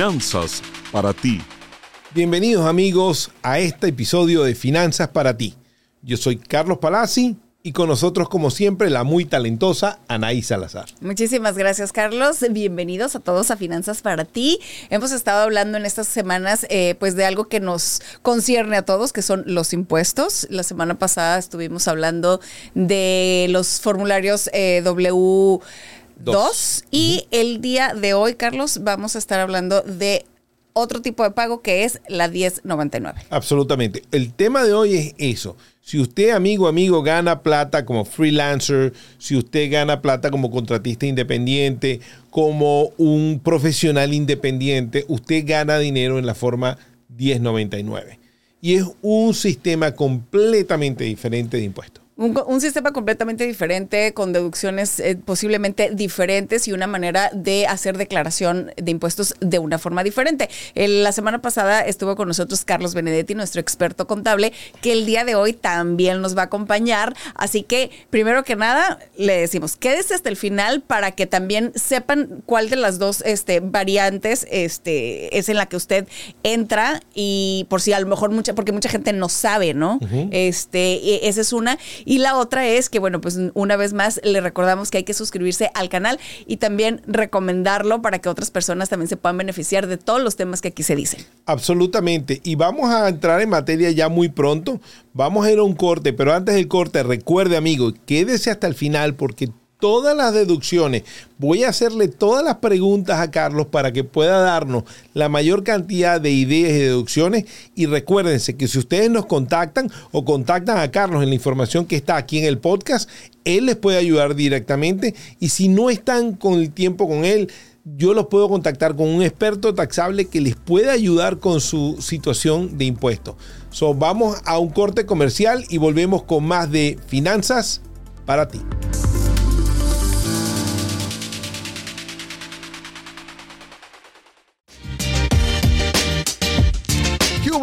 Finanzas para ti. Bienvenidos amigos a este episodio de Finanzas para ti. Yo soy Carlos Palazzi y con nosotros como siempre la muy talentosa Anaí Salazar. Muchísimas gracias Carlos, bienvenidos a todos a Finanzas para ti. Hemos estado hablando en estas semanas eh, pues de algo que nos concierne a todos, que son los impuestos. La semana pasada estuvimos hablando de los formularios eh, W. 2 y el día de hoy, Carlos, vamos a estar hablando de otro tipo de pago que es la 1099. Absolutamente. El tema de hoy es eso. Si usted, amigo, amigo, gana plata como freelancer, si usted gana plata como contratista independiente, como un profesional independiente, usted gana dinero en la forma 1099. Y es un sistema completamente diferente de impuestos. Un, sistema completamente diferente, con deducciones eh, posiblemente diferentes y una manera de hacer declaración de impuestos de una forma diferente. la semana pasada estuvo con nosotros Carlos Benedetti, nuestro experto contable, que el día de hoy también nos va a acompañar. Así que, primero que nada, le decimos, quédese hasta el final para que también sepan cuál de las dos este, variantes este, es en la que usted entra y por si a lo mejor mucha, porque mucha gente no sabe, ¿no? Este, e, esa es una. Y la otra es que, bueno, pues una vez más le recordamos que hay que suscribirse al canal y también recomendarlo para que otras personas también se puedan beneficiar de todos los temas que aquí se dicen. Absolutamente. Y vamos a entrar en materia ya muy pronto. Vamos a ir a un corte, pero antes del corte, recuerde, amigo, quédese hasta el final porque todas las deducciones. Voy a hacerle todas las preguntas a Carlos para que pueda darnos la mayor cantidad de ideas y deducciones. Y recuérdense que si ustedes nos contactan o contactan a Carlos en la información que está aquí en el podcast, él les puede ayudar directamente. Y si no están con el tiempo con él, yo los puedo contactar con un experto taxable que les puede ayudar con su situación de impuestos. So, vamos a un corte comercial y volvemos con más de finanzas para ti.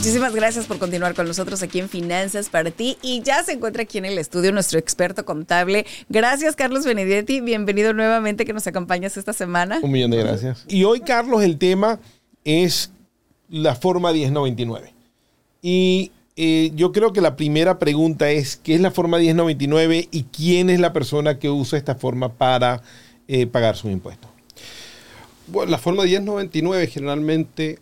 Muchísimas gracias por continuar con nosotros aquí en Finanzas para ti. Y ya se encuentra aquí en el estudio nuestro experto contable. Gracias, Carlos Benedetti. Bienvenido nuevamente que nos acompañas esta semana. Un millón de gracias. Y hoy, Carlos, el tema es la forma 1099. Y eh, yo creo que la primera pregunta es, ¿qué es la forma 1099 y quién es la persona que usa esta forma para eh, pagar sus impuestos? Bueno, la forma 1099 generalmente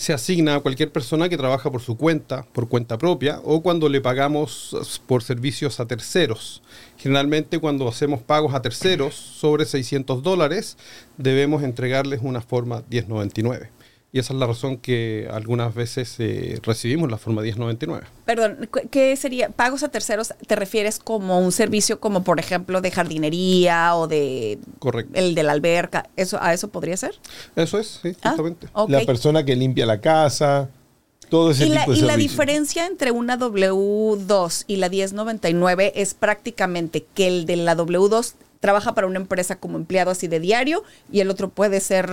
se asigna a cualquier persona que trabaja por su cuenta, por cuenta propia, o cuando le pagamos por servicios a terceros. Generalmente cuando hacemos pagos a terceros sobre 600 dólares, debemos entregarles una forma 1099. Y esa es la razón que algunas veces eh, recibimos la forma 1099. Perdón, ¿qué sería? ¿Pagos a terceros te refieres como un servicio como por ejemplo de jardinería o de Correcto. el de la alberca? ¿Eso, ¿A eso podría ser? Eso es, sí, ah, justamente. La persona que limpia la casa, todo ese ¿Y tipo la, de Y la diferencia entre una W2 y la 1099 es prácticamente que el de la W2 trabaja para una empresa como empleado así de diario y el otro puede ser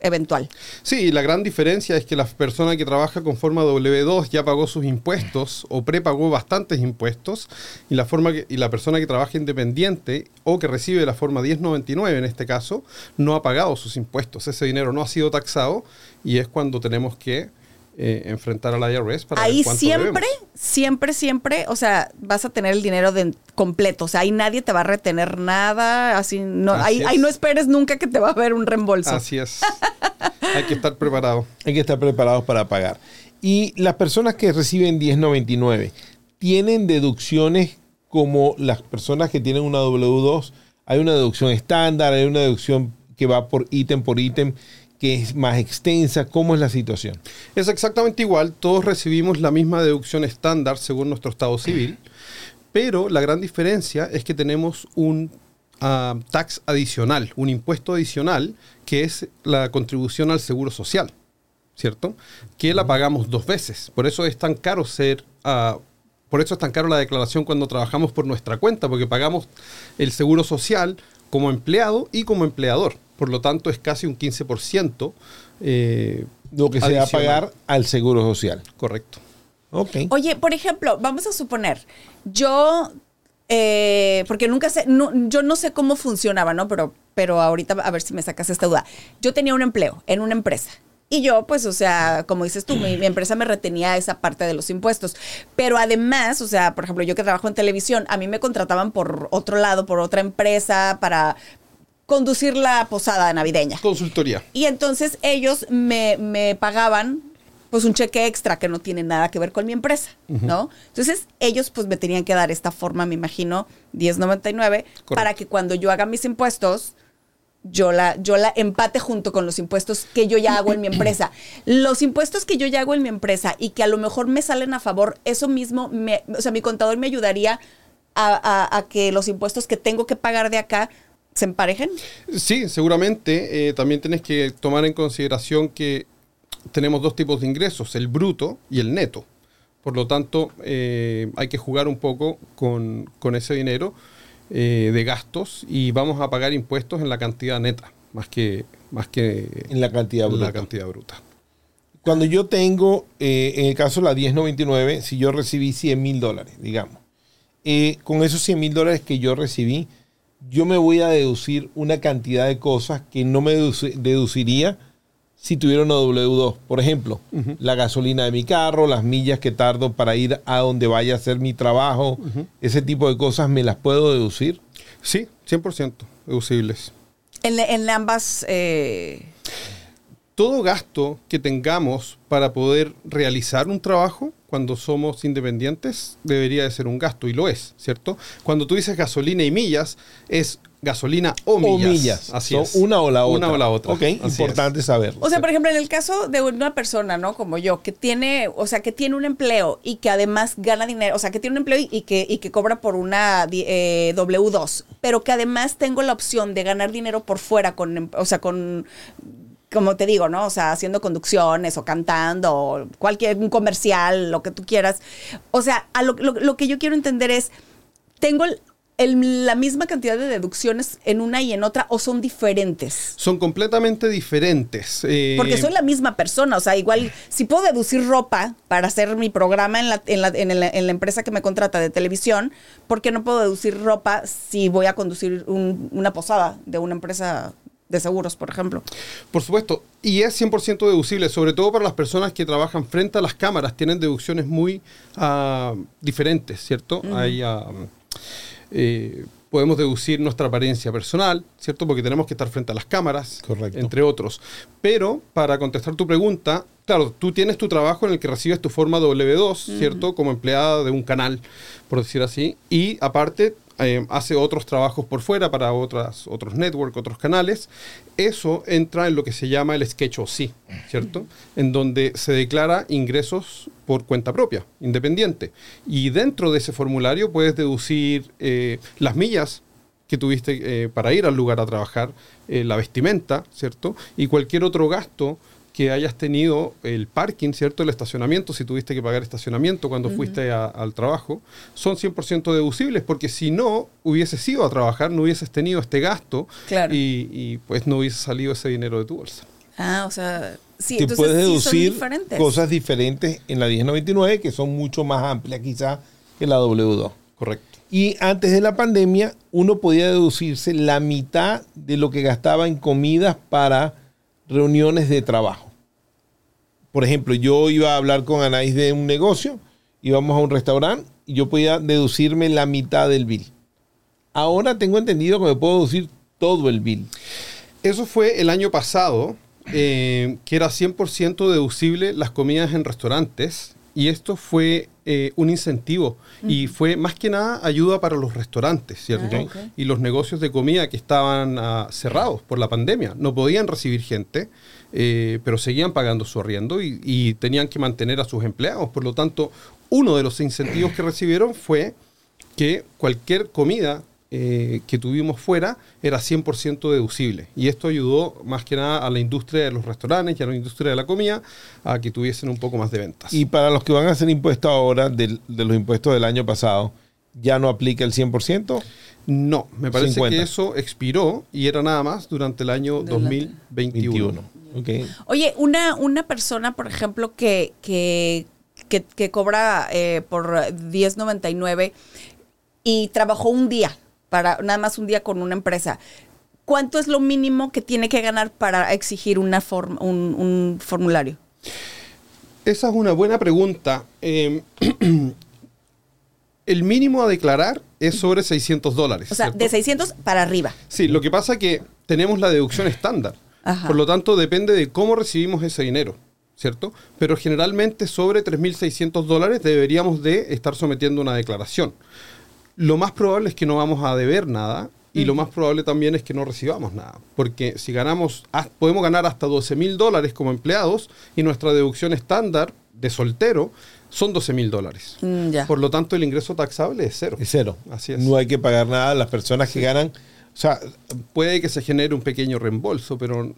eventual. Sí, la gran diferencia es que la persona que trabaja con forma W2 ya pagó sus impuestos o prepagó bastantes impuestos y la, forma y la persona que trabaja independiente o que recibe la forma 1099 en este caso no ha pagado sus impuestos. Ese dinero no ha sido taxado y es cuando tenemos que eh, enfrentar a la IRS para ahí ver siempre, siempre, siempre, o sea, vas a tener el dinero de, completo, o sea, ahí nadie te va a retener nada, así no, ahí, no esperes nunca que te va a haber un reembolso. Así es. Hay que estar preparado. Hay que estar preparados para pagar. Y las personas que reciben 1099 tienen deducciones como las personas que tienen una W2. Hay una deducción estándar, hay una deducción que va por ítem por ítem que es más extensa? ¿Cómo es la situación? Es exactamente igual, todos recibimos la misma deducción estándar según nuestro estado civil, pero la gran diferencia es que tenemos un ah, tax adicional, un impuesto adicional que es la contribución al seguro social, ¿cierto? Que la pagamos dos veces. Por eso es tan caro ser... ah, por eso es tan caro la declaración cuando trabajamos por nuestra cuenta, porque pagamos el seguro social como empleado y como empleador. Por lo tanto, es casi un 15%. eh, Lo que se va a pagar al seguro social. Correcto. Ok. Oye, por ejemplo, vamos a suponer, yo, eh, porque nunca sé, no- yo no sé cómo funcionaba, ¿no? Pero, pero ahorita a ver si me sacas esta duda. Yo tenía un empleo en una empresa. Y yo, pues, o sea, como dices tú, mi, mi empresa me retenía esa parte de los impuestos. Pero además, o sea, por ejemplo, yo que trabajo en televisión, a mí me contrataban por otro lado, por otra empresa, para conducir la posada navideña. Consultoría. Y entonces ellos me, me pagaban pues un cheque extra que no tiene nada que ver con mi empresa, ¿no? Entonces ellos pues me tenían que dar esta forma, me imagino, 1099, para que cuando yo haga mis impuestos, yo la, yo la empate junto con los impuestos que yo ya hago en mi empresa. Los impuestos que yo ya hago en mi empresa y que a lo mejor me salen a favor, eso mismo, me, o sea, mi contador me ayudaría a, a- a que los impuestos que tengo que pagar de acá se emparejen. Sí, seguramente. eh, también tienes que tomar en consideración que tenemos dos tipos de ingresos, el bruto y el neto. Por lo tanto, eh, hay que jugar un poco con, con ese dinero eh, de gastos y vamos a pagar impuestos en la cantidad neta, más que, más que En la cantidad en la bruta. cantidad bruta. Cuando yo tengo, eh, en el caso de la 1099, si yo recibí 100 mil dólares, digamos, eh, con esos 100 mil dólares que yo recibí, yo me voy a deducir una cantidad de cosas que no me deduci- deduciría si tuviera una W2. Por ejemplo, la gasolina de mi carro, las millas que tardo para ir a donde vaya a hacer mi trabajo, ese tipo de cosas me las puedo deducir. Sí, 100% deducibles. En, en ambas... eh, todo gasto que tengamos para poder realizar un trabajo cuando somos independientes debería de ser un gasto y lo es, ¿cierto? Cuando tú dices gasolina y millas es gasolina o millas. O millas. Así es. Una o la otra. Una o la otra. Ok, Así importante saberlo. O sea, por ejemplo, en el caso de una persona, ¿no? Como yo, que tiene, o sea, que tiene un empleo y que además gana dinero, o sea, que tiene un empleo y, y que, y que cobra por una di- eh, W2, pero que además tengo la opción de ganar dinero por fuera, con, em- o sea, con, como te digo, ¿no? O sea, haciendo conducciones o cantando, o cualquier un comercial, lo que tú quieras. O sea, a lo, lo- lo que yo quiero entender es, ¿tengo el- el- la misma cantidad de deducciones en una y en otra o son diferentes? Son completamente diferentes. eh, Porque soy la misma persona, o sea, igual si puedo deducir ropa para hacer mi programa en la, en la, en la- en la empresa que me contrata de televisión, ¿por qué no puedo deducir ropa si voy a conducir un- una posada de una empresa de seguros, por ejemplo? Por supuesto, y es 100% deducible, sobre todo para las personas que trabajan frente a las cámaras, tienen deducciones muy ah, diferentes, ¿cierto? Hay, eh, podemos deducir nuestra apariencia personal, ¿cierto? Porque tenemos que estar frente a las cámaras, Correcto. entre otros. Pero, para contestar tu pregunta, claro, tú tienes tu trabajo en el que recibes tu forma W2, ¿cierto? Como empleada de un canal, por decir así, y aparte eh, hace otros trabajos por fuera para otras, otros networks, otros canales. Eso entra en lo que se llama el sketch OC, ¿cierto? En donde se declara ingresos por cuenta propia, independiente. Y dentro de ese formulario puedes deducir eh, las millas que tuviste eh, para ir al lugar a trabajar, la vestimenta, ¿cierto? Y cualquier otro gasto que hayas tenido, el parking, ¿cierto? El estacionamiento, si tuviste que pagar estacionamiento cuando fuiste a- al trabajo, son 100% deducibles, porque si no hubieses ido a trabajar, no hubieses tenido este gasto Claro. y, y, pues no hubiese salido ese dinero de tu bolsa. Ah, o sea, sí, te entonces puedes sí son deducir diferentes. cosas diferentes en la 1099 que son mucho más amplias quizás que la W2. Correcto. Y antes de la pandemia, uno podía deducirse la mitad de lo que gastaba en comidas para reuniones de trabajo. Por ejemplo, yo iba a hablar con Anaís de un negocio, íbamos a un restaurante y yo podía deducirme la mitad del bill. Ahora tengo entendido que me puedo deducir todo el bill. Eso fue el año pasado, eh, que era 100% deducible las comidas en restaurantes. Y esto fue eh, un incentivo y fue más que nada ayuda para los restaurantes, ¿cierto? Ah. Y los negocios de comida que estaban ah, cerrados por la pandemia. No podían recibir gente, eh, pero seguían pagando su arriendo y, y tenían que mantener a sus empleados. Por lo tanto, uno de los incentivos que recibieron fue que cualquier comida eh, que tuvimos fuera era 100% deducible. Y esto ayudó más que nada a la industria de los restaurantes y a la industria de la comida a que tuviesen un poco más de ventas. Y para los que van a hacer impuestos ahora del- de los impuestos del año pasado, ¿ya no aplica el 100%? no, me parece 50. que eso expiró y era nada más durante el año Del- 2021. 21. Ok. Oye, una, una persona, por ejemplo, que, que, que, que cobra eh, por 10.99 y trabajó un día, para nada más un día con una empresa. ¿Cuánto es lo mínimo que tiene que ganar para exigir una form- un, un formulario? Esa es una buena pregunta. Eh, el mínimo a declarar es sobre 600 dólares. O sea, ¿cierto? de 600 para arriba. Sí, lo que pasa es que tenemos la deducción estándar. Ajá. Por lo tanto, depende de cómo recibimos ese dinero, ¿cierto? Pero generalmente sobre 3.600 dólares deberíamos de estar sometiendo una declaración. Lo más probable es que no vamos a deber nada y lo más probable también es que no recibamos nada. Porque si ganamos, podemos ganar hasta 12.000 dólares como empleados y nuestra deducción estándar de soltero son 12.000 dólares. Mm. Por lo tanto, el ingreso taxable es cero. Es cero. Así es. No hay que pagar nada las personas que ganan. O sea, Puede que se genere un pequeño reembolso, pero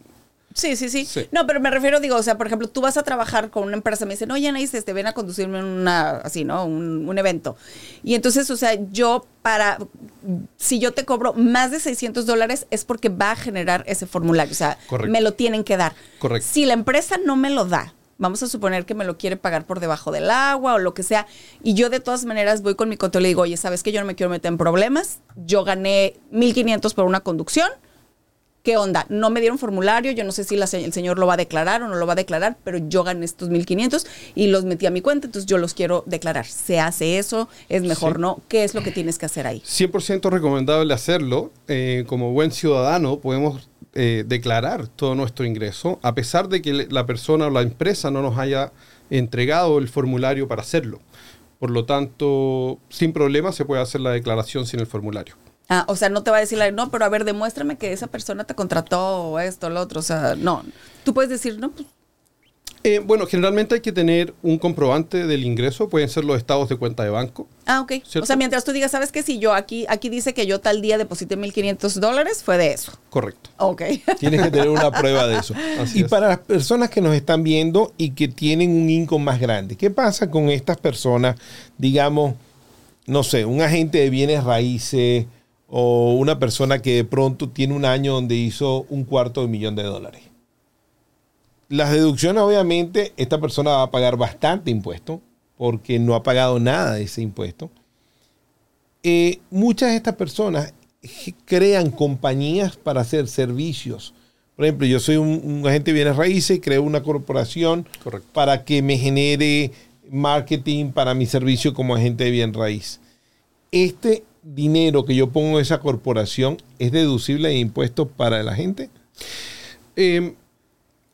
Sí, sí, sí, Sí. No, pero me refiero, digo, o sea, por ejemplo, tú vas a trabajar con una empresa, me dicen, oye, Anaís, te ven a conducirme una, así, ¿no? Un, un evento. Y entonces, o sea, yo para, si yo te cobro más de 600 dólares es porque va a generar ese formulario, o sea, Correcto. me lo tienen que dar. Correcto. Si la empresa no me lo da, vamos a suponer que me lo quiere pagar por debajo del agua o lo que sea, y yo de todas maneras voy con mi conteo y le digo, oye, ¿sabes que yo no me quiero meter en problemas? Yo gané 1.500 por una conducción, ¿qué onda? No me dieron formulario, yo no sé si la el señor lo va a declarar o no lo va a declarar, pero yo gané estos 1500 y los metí a mi cuenta, entonces yo los quiero declarar. ¿Se hace eso? ¿Es mejor Sí. no? ¿Qué es lo que tienes que hacer ahí? 100% recomendable hacerlo. Eh, como buen ciudadano podemos eh, declarar todo nuestro ingreso, a pesar de que la persona o la empresa no nos haya entregado el formulario para hacerlo. Por lo tanto, sin problema se puede hacer la declaración sin el formulario. Ah, o sea, no te va a decir, no, pero a ver, demuéstrame que esa persona te contrató esto, lo otro. O sea, no. Tú puedes decir, no, pues Eh, bueno, generalmente hay que tener un comprobante del ingreso, pueden ser los estados de cuenta de banco. Ah, ok. ¿Cierto? O sea, mientras tú digas, ¿sabes qué? Si yo aquí, aquí dice que yo tal día deposité 1.500 dólares, fue de eso. Correcto. Ok. tienes que tener una prueba de eso. Así y es. para las personas que nos están viendo y que tienen un income más grande, ¿qué pasa con estas personas? Digamos, no sé, un agente de bienes raíces o una persona que de pronto tiene un año donde hizo un cuarto de millón de dólares. Las deducciones, obviamente, esta persona va a pagar bastante impuesto porque no ha pagado nada de ese impuesto. Eh, muchas de estas personas crean compañías para hacer servicios. Por ejemplo, yo soy un, un agente de bienes raíces y creo una corporación Correcto. para que me genere marketing para mi servicio como agente de bien raíz. Este dinero que yo pongo en esa corporación es deducible de impuestos para la gente. Eh,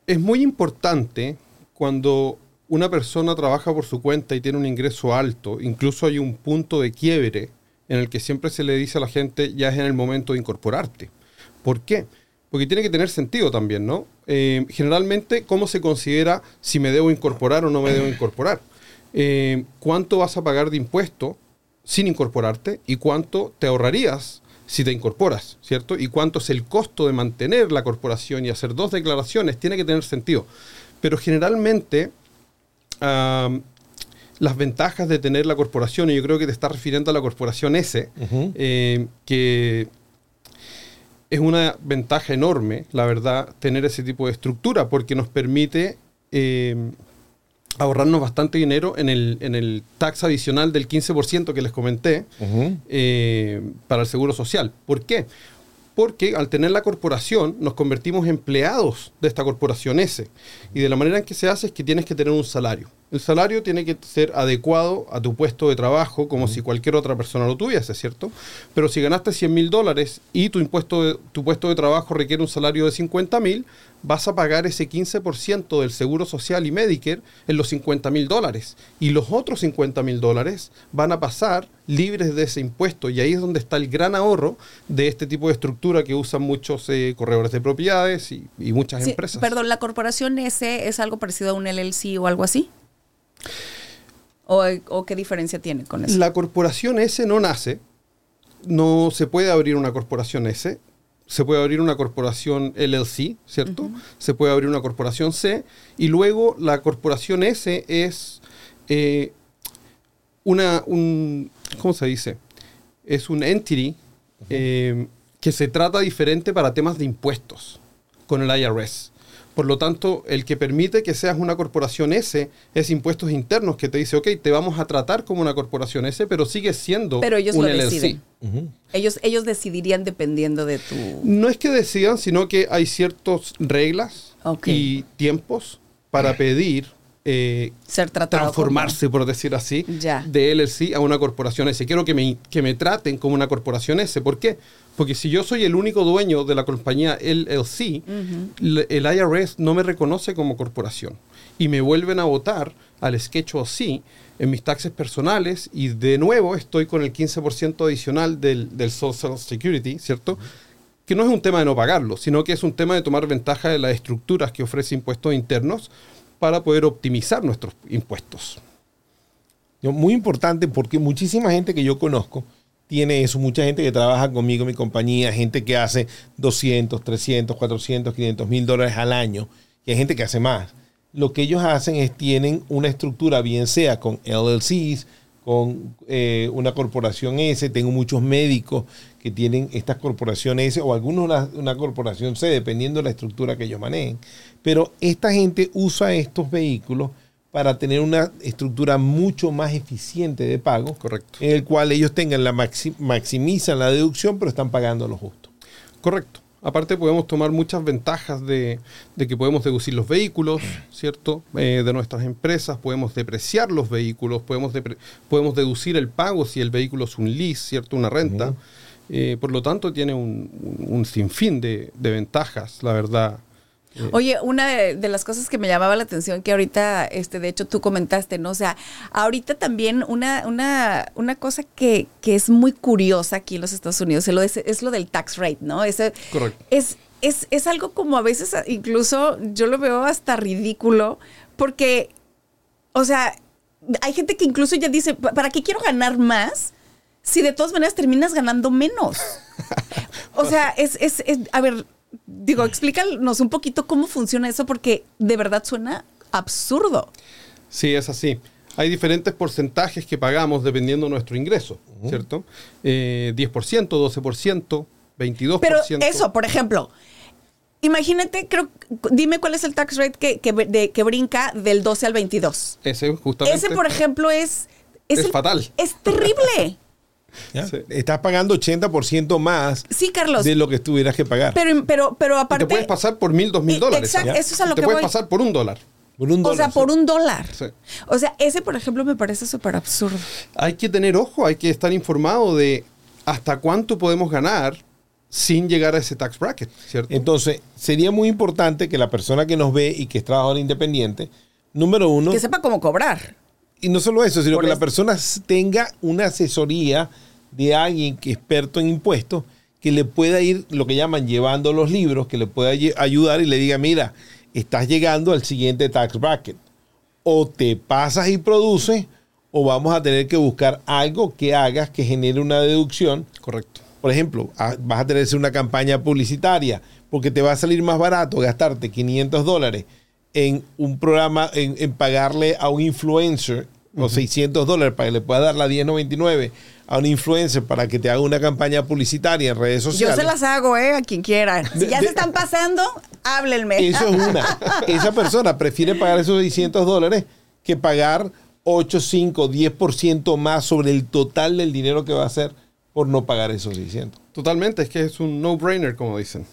es muy importante cuando una persona trabaja por su cuenta y tiene un ingreso alto, incluso hay un punto de quiebre en el que siempre se le dice a la gente ya es en el momento de incorporarte. ¿Por qué? Porque tiene que tener sentido también, ¿no? Eh, generalmente, ¿cómo se considera si me debo incorporar o no me debo incorporar? Eh, ¿Cuánto vas a pagar de impuesto sin incorporarte y cuánto te ahorrarías si te incorporas, ¿cierto? Y cuánto es el costo de mantener la corporación y hacer dos declaraciones, tiene que tener sentido. Pero generalmente, las ventajas de tener la corporación, y yo creo que te estás refiriendo a la corporación S, eh, que es una ventaja enorme, la verdad, tener ese tipo de estructura, porque nos permite eh, ahorrarnos bastante dinero en el, en el tax adicional del 15% que les comenté eh, para el seguro social. ¿Por qué? Porque al tener la corporación nos convertimos en empleados de esta corporación S. Y de la manera en que se hace es que tienes que tener un salario. El salario tiene que ser adecuado a tu puesto de trabajo, como si cualquier otra persona lo tuviese, ¿cierto? Pero si ganaste 100 mil dólares y tu, impuesto de- tu puesto de trabajo requiere un salario de 50 mil, vas a pagar ese 15% del seguro social y Medicare en los 50 mil dólares. Y los otros 50 mil dólares van a pasar libres de ese impuesto. Y ahí es donde está el gran ahorro de este tipo de estructura que usan muchos eh, corredores de propiedades y, y muchas Sí, empresas. Perdón, ¿la corporación S es algo parecido a un LLC o algo así? ¿O, o qué diferencia tiene con eso? La corporación S no nace. no se puede abrir una corporación S, se puede abrir una corporación LLC, ¿cierto? Se puede abrir una corporación C y luego la corporación S es eh, una, un, ¿cómo se dice? Es un entity eh, que se trata diferente para temas de impuestos con el IRS. Por lo tanto, el que permite que seas una corporación S es impuestos internos que te dice, ok, te vamos a tratar como una corporación S, pero sigues siendo Pero ellos un lo LLC. deciden. Ellos, ellos decidirían dependiendo de tu... No es que decidan, sino que hay ciertas reglas y tiempos para pedir eh, Ser tratado transformarse, por decir así, Ya. de LLC a una corporación S. Quiero que me, que me traten como una corporación S. ¿Por qué? Porque si yo soy el único dueño de la compañía LLC, el IRS no me reconoce como corporación. Y me vuelven a votar al Schedule C en mis taxes personales y de nuevo estoy con el 15% adicional del, del Social Security, ¿cierto? Que no es un tema de no pagarlo, sino que es un tema de tomar ventaja de las estructuras que ofrece impuestos internos para poder optimizar nuestros impuestos. Muy importante porque muchísima gente que yo conozco tiene eso, mucha gente que trabaja conmigo mi compañía, gente que hace 200, 300, 400, 500 mil dólares al año y hay gente que hace más. Lo que ellos hacen es tienen una estructura, bien sea con LLCs, con eh, una corporación S, tengo muchos médicos que tienen estas corporaciones S o algunos una, una corporación C, dependiendo de la estructura que ellos manejen. Pero esta gente usa estos vehículos para tener una estructura mucho más eficiente de pago, Correcto. en el cual ellos tengan la maxi- maximizan la deducción, pero están pagando lo justo. Correcto. Aparte podemos tomar muchas ventajas de, de que podemos deducir los vehículos, ¿cierto? Eh, de nuestras empresas, podemos depreciar los vehículos, podemos, podemos deducir el pago si el vehículo es un lease, ¿cierto? Una renta. Eh, por lo tanto, tiene un, un- un sinfín de, de ventajas, la verdad. Oye, una de, de las cosas que me llamaba la atención que ahorita, este, de hecho, tú comentaste, ¿no? O sea, ahorita también una, una, una cosa que, que es muy curiosa aquí en los Estados Unidos es lo, es, es lo del tax rate, ¿no? Ese- Correcto. Es, es, es algo como a veces, incluso yo lo veo hasta ridículo, porque, o sea, hay gente que incluso ya dice, "¿Pa- ¿para qué quiero ganar más? Si de todas maneras terminas ganando menos. O sea, es, es, es- a ver, digo, explícanos un poquito cómo funciona eso, porque de verdad suena absurdo. Sí, es así. Hay diferentes porcentajes que pagamos dependiendo de nuestro ingreso, ¿cierto? Eh, 10%, 12%, 22%. Pero eso, por ejemplo, imagínate, creo, dime cuál es el tax rate que, que, de- que brinca del 12 al 22. Ese justamente. Ese, por ejemplo, es... Es fatal. Es terrible. ¿ya? Sí. Estás pagando 80% más Sí, Carlos. de lo que tuvieras que pagar. Pero, pero, pero Y aparte... te puedes pasar por mil, dos mil Eh, dólares. exacto, eso es a lo te que puedes voy. pasar por un dólar. por un o sea, dólar, por un dólar. Sí. O sea, ese, por ejemplo, me parece súper absurdo. Hay que tener ojo, hay que estar informado de hasta cuánto podemos ganar sin llegar a ese tax bracket, ¿cierto? Entonces, sería muy importante que la persona que nos ve y que es trabajador independiente, número uno, Que sepa cómo cobrar. Y no solo eso, sino Por que la persona tenga una asesoría de alguien que es experto en impuestos que le pueda ir, lo que llaman, llevando los libros, que le pueda ayudar y le diga, mira, estás llegando al siguiente tax bracket. O te pasas y produces, o vamos a tener que buscar algo que hagas que genere una deducción Correcto. por ejemplo, a- vas a tener que hacer una campaña publicitaria porque te va a salir más barato gastarte 500 dólares en un programa, en, en pagarle a un influencer o 600 dólares para que le pueda dar la 1099 a un influencer para que te haga una campaña publicitaria en redes Yo sociales. se las hago, ¿eh? A quien quiera. Si ya de- se están pasando, háblenme. Eso es una. Esa persona prefiere pagar esos 600 dólares que pagar 8, 5, 10% más sobre el total del dinero que va a hacer por no pagar esos 600. Totalmente, es que es un no-brainer, como dicen.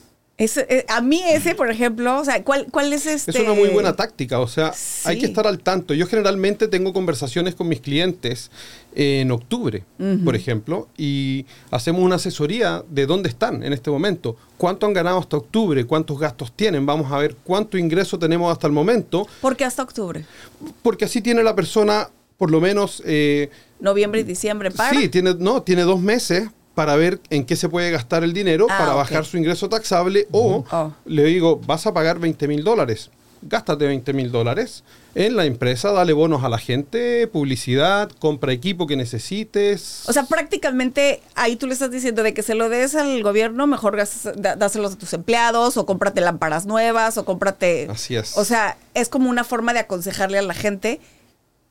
Eh, a mí ese, por ejemplo, o sea, ¿cuál, cuál es este? Es una muy buena táctica, o sea, hay que estar al tanto. Yo generalmente tengo conversaciones con mis clientes en octubre, por ejemplo, y hacemos una asesoría de dónde están en este momento, cuánto han ganado hasta octubre, cuántos gastos tienen, vamos a ver cuánto ingreso tenemos hasta el momento, Porque hasta octubre. porque así tiene la persona por lo menos... eh, Noviembre y diciembre para. Sí, tiene, no, tiene dos meses para ver en qué se puede gastar el dinero Ah, para bajar su ingreso taxable o Oh. le digo, vas a pagar 20 mil dólares. gástate 20 mil dólares en la empresa, dale bonos a la gente, publicidad, compra equipo que necesites. O sea, prácticamente ahí tú le estás diciendo de que se lo des al gobierno, mejor gastas- dáselos a tus empleados, o cómprate lámparas nuevas, o cómprate. Así es. O sea, es como una forma de aconsejarle a la gente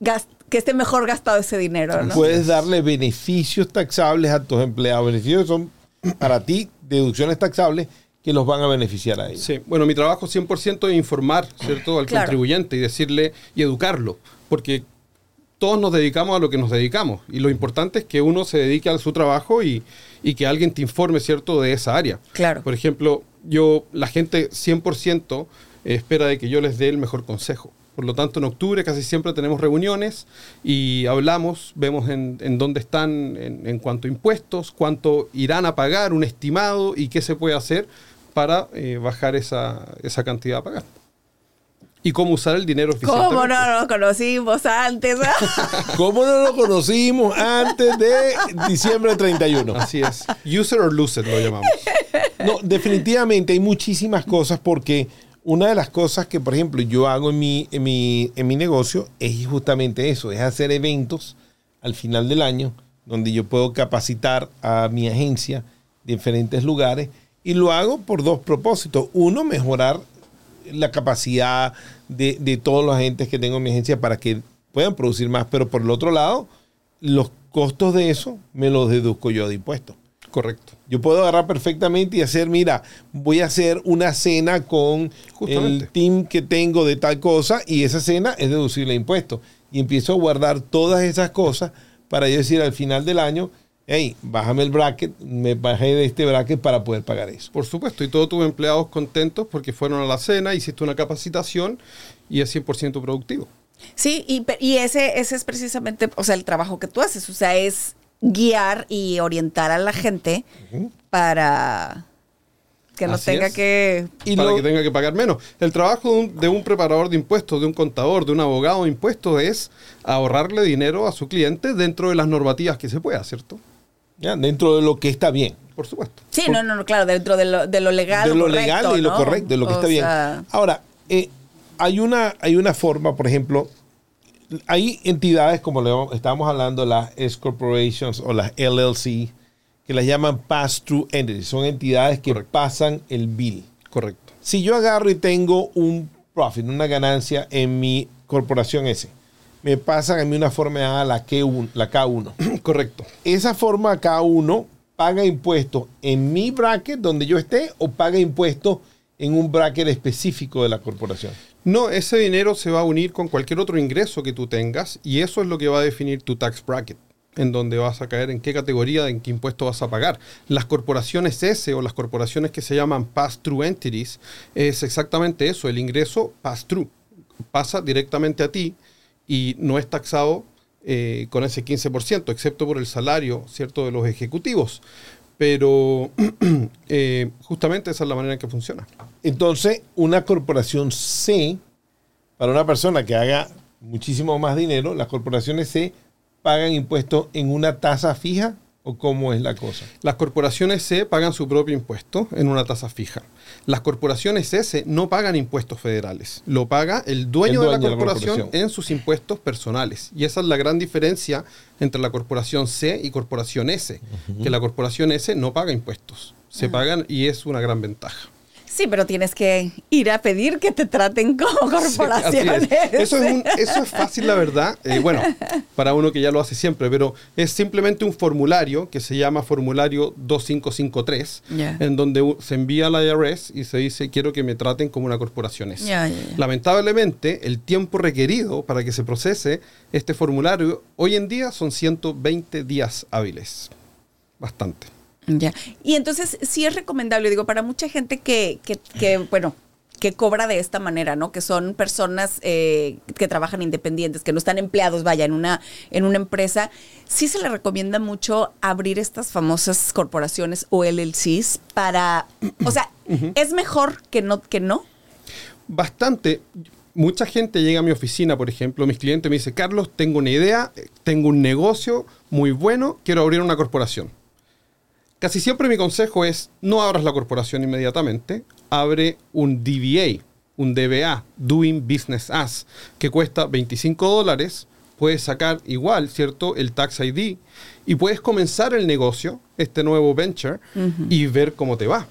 gas- que esté mejor gastado ese dinero, ¿no? Puedes darle beneficios taxables a tus empleados. Beneficios que son para ti deducciones taxables que los van a beneficiar a ellos. Sí, bueno, mi trabajo 100% es informar, ¿cierto?, al Claro. contribuyente y decirle y educarlo, porque todos nos dedicamos a lo que nos dedicamos y lo importante es que uno se dedique a su trabajo y, y que alguien te informe, ¿cierto?, de esa área. Claro. Por ejemplo, yo, la gente 100% espera de que yo les dé el mejor consejo. Por lo tanto, en octubre casi siempre tenemos reuniones y hablamos, vemos en, en dónde están en, en cuanto a impuestos, cuánto irán a pagar, un estimado y qué se puede hacer para eh, bajar esa, esa cantidad a pagar. Y cómo usar el dinero eficientemente. ¿Cómo no lo conocimos antes? ¿Cómo no lo conocimos antes de diciembre 31? Así es. User or lose it lo llamamos. No, definitivamente hay muchísimas cosas porque una de las cosas que, por ejemplo, yo hago en mi, en mi, en mi negocio es justamente eso, es hacer eventos al final del año donde yo puedo capacitar a mi agencia de diferentes lugares y lo hago por dos propósitos. Uno, mejorar la capacidad de, de todos los agentes que tengo en mi agencia para que puedan producir más, pero por el otro lado, los costos de eso me los deduzco yo de impuestos. Correcto. Yo puedo agarrar perfectamente y hacer, mira, voy a hacer una cena con Justamente. el team que tengo de tal cosa y esa cena es deducible a impuestos. Y empiezo a guardar todas esas cosas para yo decir al final del año, hey, bájame el bracket, me bajé de este bracket para poder pagar eso. Por supuesto, y todos tus empleados contentos porque fueron a la cena, hiciste una capacitación y es 100% productivo. Sí, y, pe- y ese, ese es precisamente, o sea, el trabajo que tú haces, o sea, es guiar y orientar a la gente para que no Así tenga es. que... Y para lo- que tenga que pagar menos. El trabajo de un, de un preparador de impuestos, de un contador, de un abogado de impuestos es ahorrarle dinero a su cliente dentro de las normativas que se pueda, ¿cierto? ya, dentro de lo que está bien. Por supuesto. Sí, no, no, no, claro, dentro de lo, de lo legal. de lo correcto, legal y lo correcto, de lo que O está bien. Ahora, eh, hay, una, hay una forma, por ejemplo, hay entidades como le estábamos hablando, las S Corporations o las LLC, que las llaman pass-through entities. Son entidades que Correcto. pasan el bill. Correcto. Si yo agarro y tengo un profit, una ganancia en mi corporación S, me pasan a mí una forma llamada la, K1, la K1. Correcto. Esa forma K1 paga impuestos en mi bracket donde yo esté o paga impuestos en un bracket específico de la corporación. No, ese dinero se va a unir con cualquier otro ingreso que tú tengas y eso es lo que va a definir tu tax bracket, en donde vas a caer, en qué categoría, en qué impuesto vas a pagar. Las corporaciones S o las corporaciones que se llaman pass-through entities es exactamente eso, el ingreso pass-through. Pasa directamente a ti y no es taxado eh, con ese 15%, excepto por el salario, ¿cierto?, de los ejecutivos. Pero eh, justamente esa es la manera en que funciona. Entonces, una corporación C, para una persona que haga muchísimo más dinero, las corporaciones C pagan impuestos en una tasa fija o cómo es la cosa. Las corporaciones C pagan su propio impuesto en una tasa fija. Las corporaciones S no pagan impuestos federales. Lo paga el dueño, El de, la dueño de la corporación corporación. en sus impuestos personales. Y esa es la gran diferencia entre la corporación C y corporación S. Que la corporación S no paga impuestos. Se pagan y es una gran ventaja. Sí, pero tienes que ir a pedir que te traten como Sí, corporaciones. es. Eso, es un- eso es fácil, la verdad. Eh, bueno, para uno que ya lo hace siempre, pero es simplemente un formulario que se llama formulario 2553, Ya. en donde se envía a la IRS y se dice quiero que me traten como una corporación. Lamentablemente, el tiempo requerido para que se procese este formulario hoy en día son 120 días hábiles. Bastante. Ya. Y entonces sí es recomendable, digo, para mucha gente que, que, que, bueno, que cobra de esta manera, ¿no? Que son personas eh, que trabajan independientes, que no están empleados, vaya, en una, en una empresa, sí se le recomienda mucho abrir estas famosas corporaciones o LLCs para, o sea, es mejor que no, que no. bastante. Mucha gente llega a mi oficina, por ejemplo, mis clientes me dicen, Carlos, tengo una idea, tengo un negocio muy bueno, quiero abrir una corporación. Casi siempre mi consejo es, no abras la corporación inmediatamente, abre un DBA, un DBA, Doing Business As, que cuesta 25 dólares. Puedes sacar igual, ¿cierto? El Tax ID y puedes comenzar el negocio, este nuevo venture, y ver cómo te va.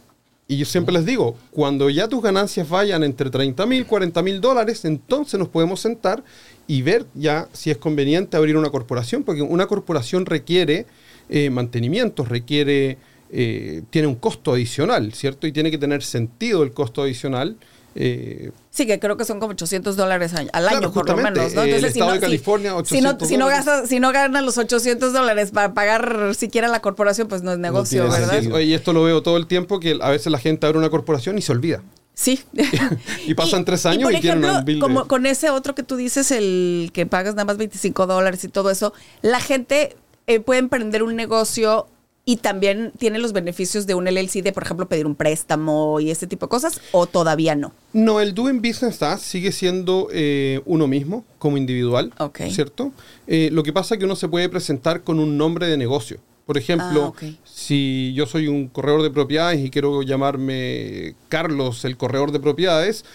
Y yo siempre les digo, cuando ya tus ganancias vayan entre 30 mil, 40 mil dólares, entonces nos podemos sentar y ver ya si es conveniente abrir una corporación, porque una corporación requiere eh, mantenimiento, requiere, eh, tiene un costo adicional, ¿cierto? Y tiene que tener sentido el costo adicional. eh, Sí, que creo que son como 800 dólares al Claro, año, por lo menos. ¿no? el Entonces, estado de si- California, si no, 800 si no gastas, si no ganas los 800 dólares para pagar siquiera la corporación, pues no es negocio, ¿verdad? sentido. y esto lo veo todo el tiempo, que a veces la gente abre una corporación y se olvida. Sí. Y pasan tres años por y tienen ejemplo, un bill de- como con ese otro que tú dices, el que pagas nada más 25 dólares y todo eso, la gente eh, puede emprender un negocio y también tiene los beneficios de un LLC de, por ejemplo, pedir un préstamo y ese tipo de cosas, o todavía no. No, el Doing Business sigue siendo eh, uno mismo, como individual, Ok. ¿cierto? Eh, lo que pasa es que uno se puede presentar con un nombre de negocio. Por ejemplo, Ah, si yo soy un corredor de propiedades y quiero llamarme Carlos, el corredor de propiedades,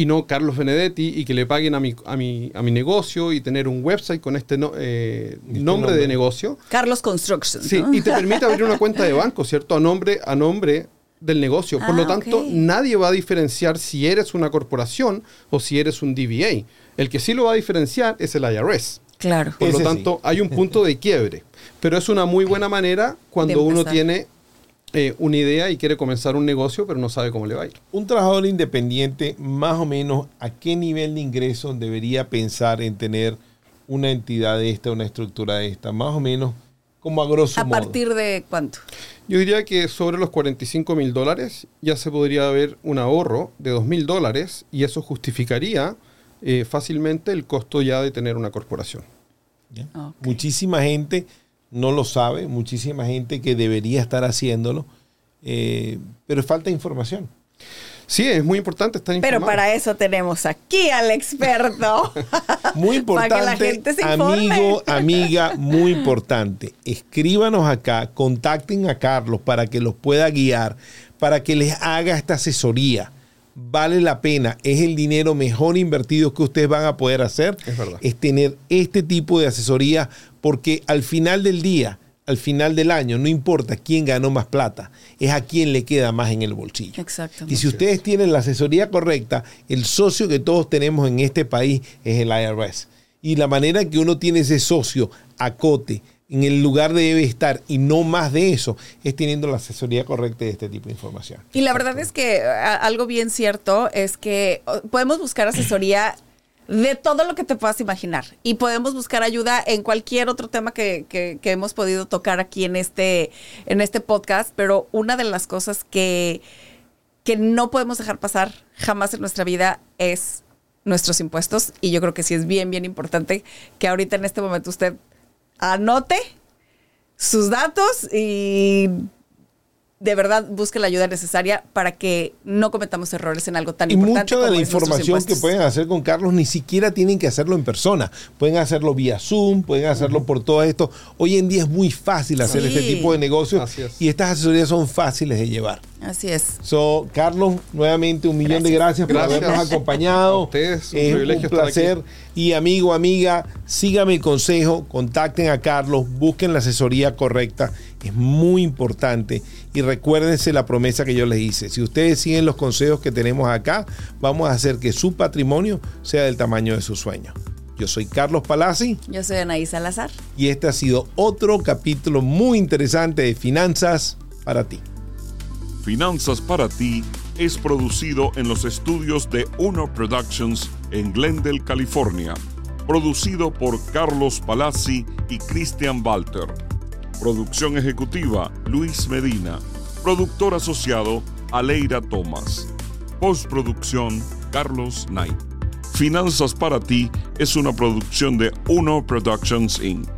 y no Carlos Benedetti, y que le paguen a mi, a mi, a mi negocio y tener un website con este, no- eh, nombre, nombre. de negocio. Carlos Construction. Sí, ¿no? y te permite abrir una cuenta de banco, ¿cierto? A nombre, a nombre del negocio. Por Ah, lo tanto, ok. nadie va a diferenciar si eres una corporación o si eres un DBA. El que sí lo va a diferenciar es el IRS. Claro. Por Ese lo sí. tanto, hay un punto de quiebre. Pero es una muy buena manera cuando uno tiene eh, una idea y quiere comenzar un negocio, pero no sabe cómo le va a ir. Un trabajador independiente, más o menos, ¿a qué nivel de ingreso debería pensar en tener una entidad de esta, una estructura de esta? Más o menos, como a grosso ¿A modo. partir de cuánto? Yo diría que sobre los 45 mil dólares ya se podría ver un ahorro de 2 mil dólares y eso justificaría eh, fácilmente el costo ya de tener una corporación. Muchísima gente no lo sabe, muchísima gente que debería estar haciéndolo, eh, pero falta información. Sí, es muy importante estar Pero informado. para eso tenemos aquí al experto. Muy Para que la importante, gente se informe. amigo, amiga, muy importante. Escríbanos acá, contacten a Carlos para que los pueda guiar, para que les haga esta asesoría. Vale la pena, es el dinero mejor invertido que ustedes van a poder hacer. Es verdad. Es tener este tipo de asesoría, porque al final del día, al final del año, no importa quién ganó más plata, es a quién le queda más en el bolsillo. Exacto. Y si ustedes tienen la asesoría correcta, el socio que todos tenemos en este país es el IRS. Y la manera que uno tiene ese socio a cote en el lugar de debe estar y no más de eso es teniendo la asesoría correcta de este tipo de información. Y la verdad es que a- algo bien cierto es que podemos buscar asesoría de todo lo que te puedas imaginar y podemos buscar ayuda en cualquier otro tema que, que- que hemos podido tocar aquí en este, en este podcast, pero una de las cosas que, que no podemos dejar pasar jamás en nuestra vida es nuestros impuestos y yo creo que sí es bien, bien importante que ahorita en este momento usted anote sus datos y de verdad busque la ayuda necesaria para que no cometamos errores en algo tan Y importante. mucha de como la información que pueden hacer con Carlos ni siquiera tienen que hacerlo en persona. Pueden hacerlo vía Zoom, pueden hacerlo por todo esto. Hoy en día es muy fácil hacer Sí. este tipo de negocios es. y estas asesorías son fáciles de llevar. Así es. So, Carlos, nuevamente un millón de gracias por Gracias. habernos acompañado. A ustedes, un es privilegio un estar placer. aquí. Y amigo, amiga, sígame el consejo, contacten a Carlos, busquen la asesoría correcta. Es muy importante. Y recuérdense la promesa que yo les hice. Si ustedes siguen los consejos que tenemos acá, vamos a hacer que su patrimonio sea del tamaño de sus sueños. Yo soy Carlos Palazzi Yo soy Anaí Salazar. y este ha sido otro capítulo muy interesante de finanzas para ti. Finanzas para ti es producido en los estudios de Uno Productions en Glendale, California. Producido por Carlos Palazzi y Christian Walter. Producción ejecutiva Luis Medina. Productor asociado Aleira Thomas. Postproducción Carlos Knight. Finanzas para ti es una producción de Uno Productions Inc.